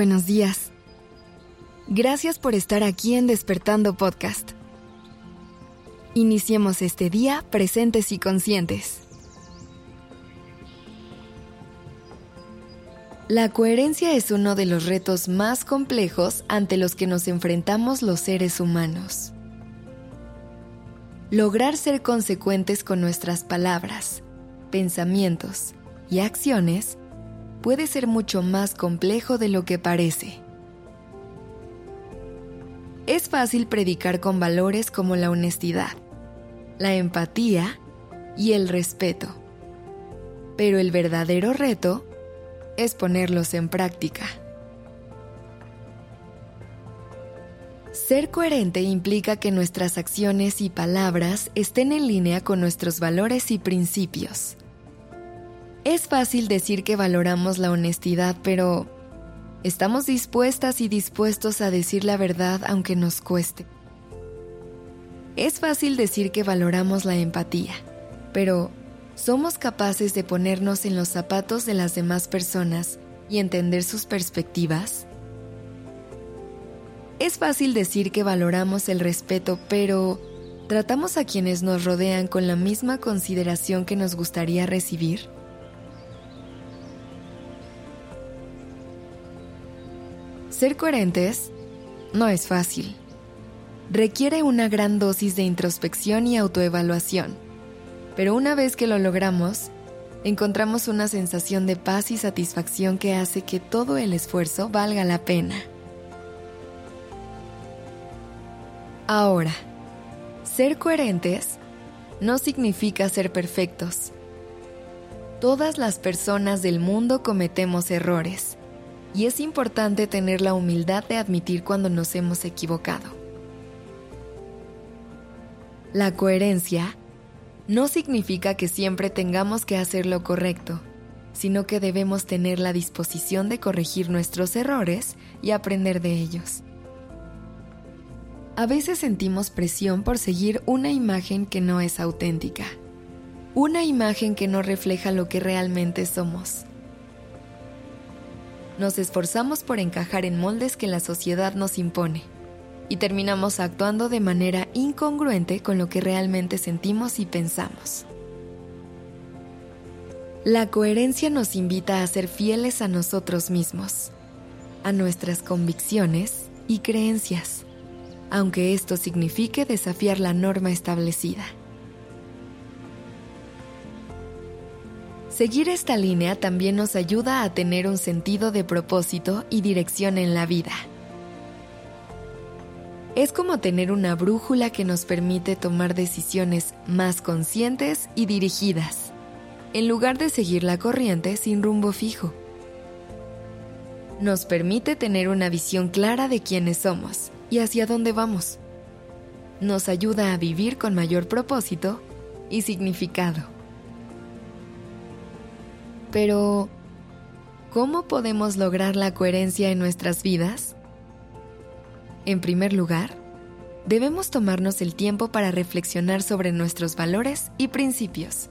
Buenos días. Gracias por estar aquí en Despertando Podcast. Iniciemos este día presentes y conscientes. La coherencia es uno de los retos más complejos ante los que nos enfrentamos los seres humanos. Lograr ser consecuentes con nuestras palabras, pensamientos y acciones puede ser mucho más complejo de lo que parece. Es fácil predicar con valores como la honestidad, la empatía y el respeto, pero el verdadero reto es ponerlos en práctica. Ser coherente implica que nuestras acciones y palabras estén en línea con nuestros valores y principios. Es fácil decir que valoramos la honestidad, pero ¿estamos dispuestas y dispuestos a decir la verdad aunque nos cueste? Es fácil decir que valoramos la empatía, pero ¿somos capaces de ponernos en los zapatos de las demás personas y entender sus perspectivas? Es fácil decir que valoramos el respeto, pero ¿tratamos a quienes nos rodean con la misma consideración que nos gustaría recibir? Ser coherentes no es fácil. Requiere una gran dosis de introspección y autoevaluación, pero una vez que lo logramos, encontramos una sensación de paz y satisfacción que hace que todo el esfuerzo valga la pena. Ahora, ser coherentes no significa ser perfectos. Todas las personas del mundo cometemos errores y es importante tener la humildad de admitir cuando nos hemos equivocado. La coherencia no significa que siempre tengamos que hacer lo correcto, sino que debemos tener la disposición de corregir nuestros errores y aprender de ellos. A veces sentimos presión por seguir una imagen que no es auténtica, una imagen que no refleja lo que realmente somos nos esforzamos por encajar en moldes que la sociedad nos impone y terminamos actuando de manera incongruente con lo que realmente sentimos y pensamos. La coherencia nos invita a ser fieles a nosotros mismos, a nuestras convicciones y creencias, aunque esto signifique desafiar la norma establecida. Seguir esta línea también nos ayuda a tener un sentido de propósito y dirección en la vida. Es como tener una brújula que nos permite tomar decisiones más conscientes y dirigidas, en lugar de seguir la corriente sin rumbo fijo. Nos permite tener una visión clara de quiénes somos y hacia dónde vamos. Nos ayuda a vivir con mayor propósito y significado. Pero, ¿cómo podemos lograr la coherencia en nuestras vidas? En primer lugar, debemos tomarnos el tiempo para reflexionar sobre nuestros valores y principios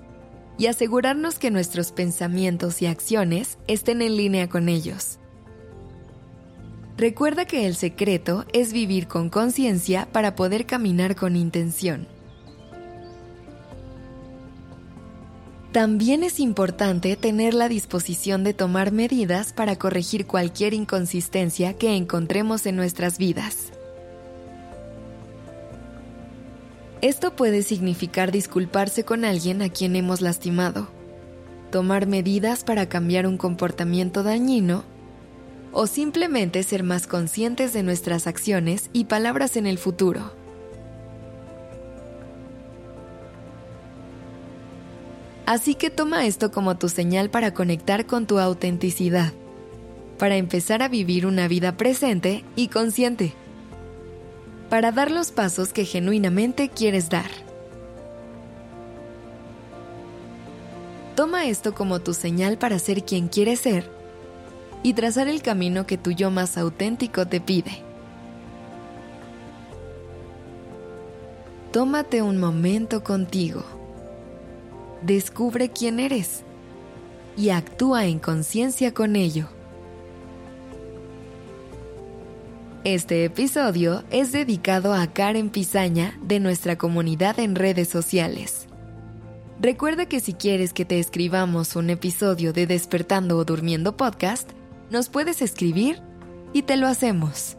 y asegurarnos que nuestros pensamientos y acciones estén en línea con ellos. Recuerda que el secreto es vivir con conciencia para poder caminar con intención. También es importante tener la disposición de tomar medidas para corregir cualquier inconsistencia que encontremos en nuestras vidas. Esto puede significar disculparse con alguien a quien hemos lastimado, tomar medidas para cambiar un comportamiento dañino o simplemente ser más conscientes de nuestras acciones y palabras en el futuro. Así que toma esto como tu señal para conectar con tu autenticidad, para empezar a vivir una vida presente y consciente, para dar los pasos que genuinamente quieres dar. Toma esto como tu señal para ser quien quieres ser y trazar el camino que tu yo más auténtico te pide. Tómate un momento contigo descubre quién eres y actúa en conciencia con ello. Este episodio es dedicado a Karen Pizaña de nuestra comunidad en redes sociales. Recuerda que si quieres que te escribamos un episodio de Despertando o Durmiendo Podcast, nos puedes escribir y te lo hacemos.